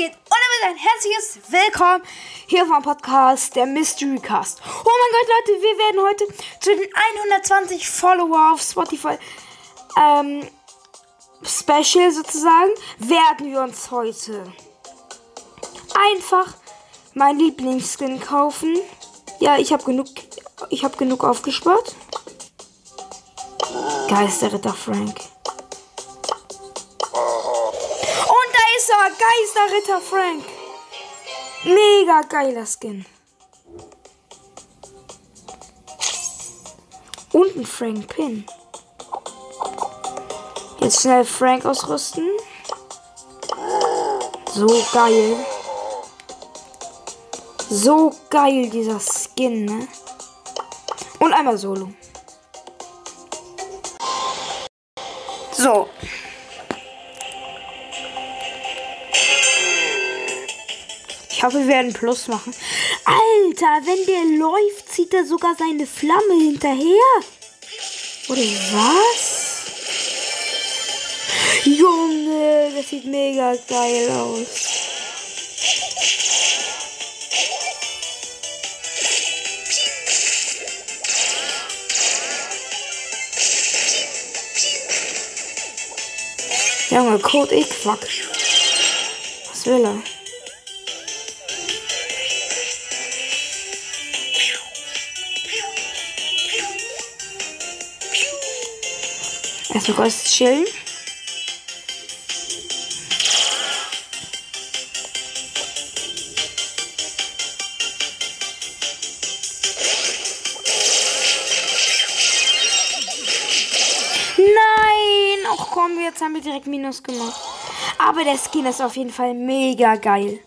geht? Und damit ein herzliches Willkommen hier vom Podcast der Mystery Cast. Oh mein Gott, Leute, wir werden heute zu den 120 Follower auf Spotify ähm, Special sozusagen, werden wir uns heute einfach mein Lieblingsskin kaufen. Ja, ich habe genug, ich habe genug aufgespart. Geisterritter Frank. Geisterritter Frank. Mega geiler Skin. Und ein Frank Pin. Jetzt schnell Frank ausrüsten. So geil. So geil dieser Skin, ne? Und einmal Solo. So. Ich hoffe, wir werden Plus machen. Alter, wenn der läuft, zieht er sogar seine Flamme hinterher. Oder was? Junge, das sieht mega geil aus. Junge, Code X, fuck. Was will er? Erstmal kurz chillen. Nein! Ach komm, jetzt haben wir direkt Minus gemacht. Aber der Skin ist auf jeden Fall mega geil.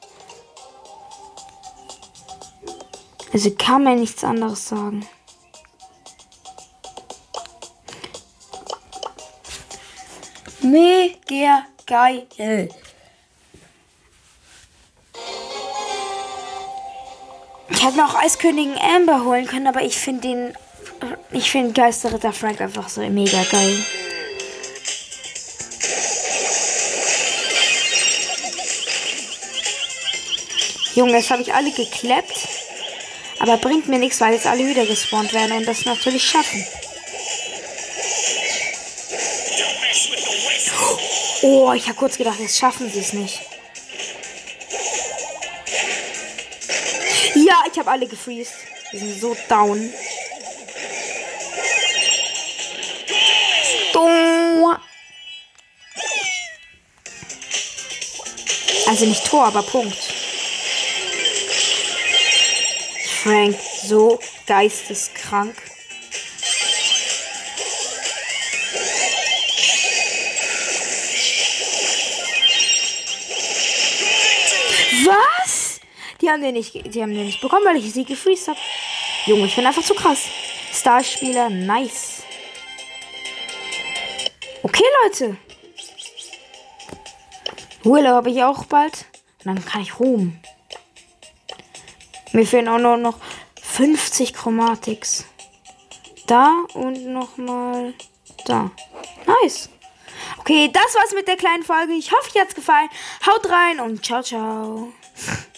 Also kann man nichts anderes sagen. Mega geil. Ich hätte noch Eiskönigin Amber holen können, aber ich finde den. Ich finde Geisterritter Frank einfach so mega geil. Junge, jetzt habe ich alle geklappt. Aber bringt mir nichts, weil jetzt alle wieder gespawnt werden und das natürlich schaffen. Oh, ich habe kurz gedacht, jetzt schaffen sie es nicht. Ja, ich habe alle gefreezed. Die sind so down. Also nicht Tor, aber Punkt. Frank, so geisteskrank. Die haben den nicht, die haben den nicht bekommen, weil ich sie gefreezed habe. Junge, ich bin einfach zu krass. Starspieler, nice. Okay, Leute. Willow habe ich auch bald. Und dann kann ich ruhen. Mir fehlen auch nur noch 50 Chromatics. Da und nochmal da. Nice. Okay, das war's mit der kleinen Folge. Ich hoffe, euch hat's gefallen. Haut rein und ciao, ciao.